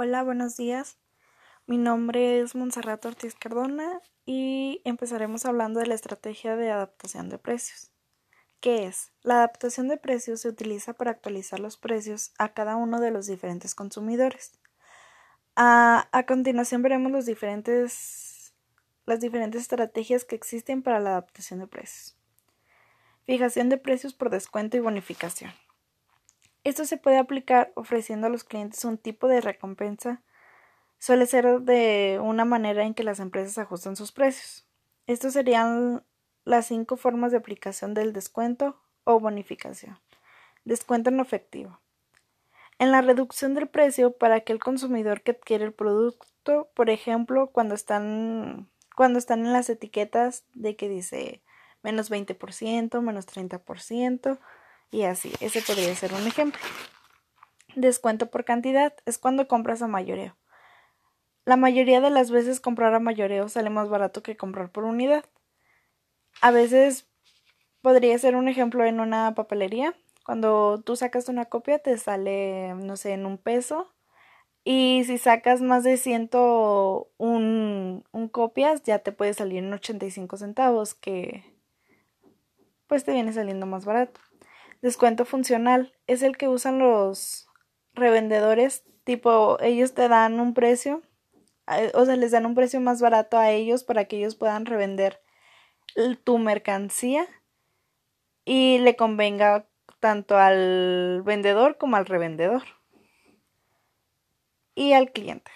Hola, buenos días. Mi nombre es Monserrat Ortiz Cardona y empezaremos hablando de la estrategia de adaptación de precios. ¿Qué es? La adaptación de precios se utiliza para actualizar los precios a cada uno de los diferentes consumidores. A, a continuación veremos las diferentes estrategias que existen para la adaptación de precios. Fijación de precios por descuento y bonificación. Esto se puede aplicar ofreciendo a los clientes un tipo de recompensa. Suele ser de una manera en que las empresas ajustan sus precios. Estos serían las cinco formas de aplicación del descuento o bonificación. Descuento en efectivo. En la reducción del precio para aquel consumidor que adquiere el producto, por ejemplo, cuando están, cuando están en las etiquetas de que dice menos 20%, menos 30%, y así, ese podría ser un ejemplo. Descuento por cantidad es cuando compras a mayoreo. La mayoría de las veces comprar a mayoreo sale más barato que comprar por unidad. A veces podría ser un ejemplo en una papelería. Cuando tú sacas una copia te sale, no sé, en un peso. Y si sacas más de 101 un copias, ya te puede salir en 85 centavos, que pues te viene saliendo más barato. Descuento funcional es el que usan los revendedores, tipo ellos te dan un precio, o sea, les dan un precio más barato a ellos para que ellos puedan revender tu mercancía y le convenga tanto al vendedor como al revendedor y al cliente.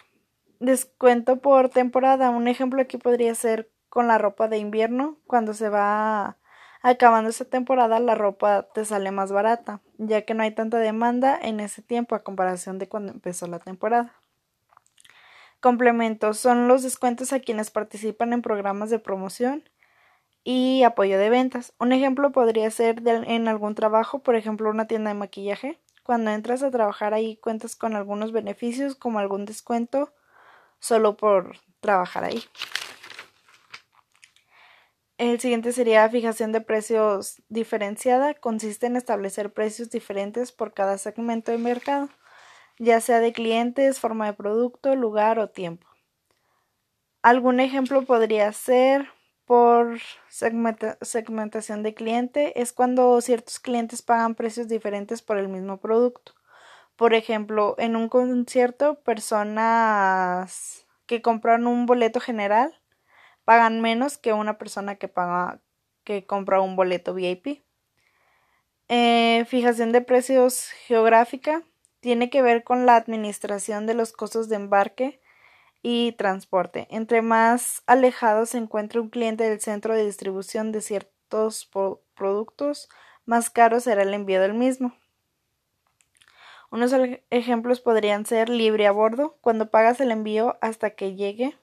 Descuento por temporada. Un ejemplo aquí podría ser con la ropa de invierno cuando se va Acabando esta temporada la ropa te sale más barata, ya que no hay tanta demanda en ese tiempo a comparación de cuando empezó la temporada. Complementos son los descuentos a quienes participan en programas de promoción y apoyo de ventas. Un ejemplo podría ser en algún trabajo, por ejemplo una tienda de maquillaje. Cuando entras a trabajar ahí cuentas con algunos beneficios como algún descuento solo por trabajar ahí. El siguiente sería fijación de precios diferenciada. Consiste en establecer precios diferentes por cada segmento de mercado, ya sea de clientes, forma de producto, lugar o tiempo. Algún ejemplo podría ser por segmentación de cliente. Es cuando ciertos clientes pagan precios diferentes por el mismo producto. Por ejemplo, en un concierto, personas que compran un boleto general pagan menos que una persona que paga que compra un boleto VIP. Eh, fijación de precios geográfica tiene que ver con la administración de los costos de embarque y transporte. Entre más alejado se encuentre un cliente del centro de distribución de ciertos productos, más caro será el envío del mismo. Unos ejemplos podrían ser libre a bordo, cuando pagas el envío hasta que llegue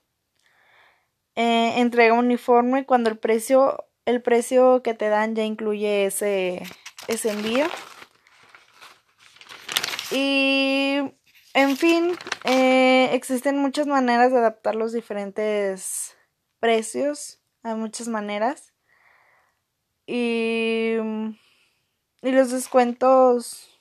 eh, entrega uniforme cuando el precio, el precio que te dan ya incluye ese, ese envío. Y en fin, eh, existen muchas maneras de adaptar los diferentes precios. Hay muchas maneras. Y, y los descuentos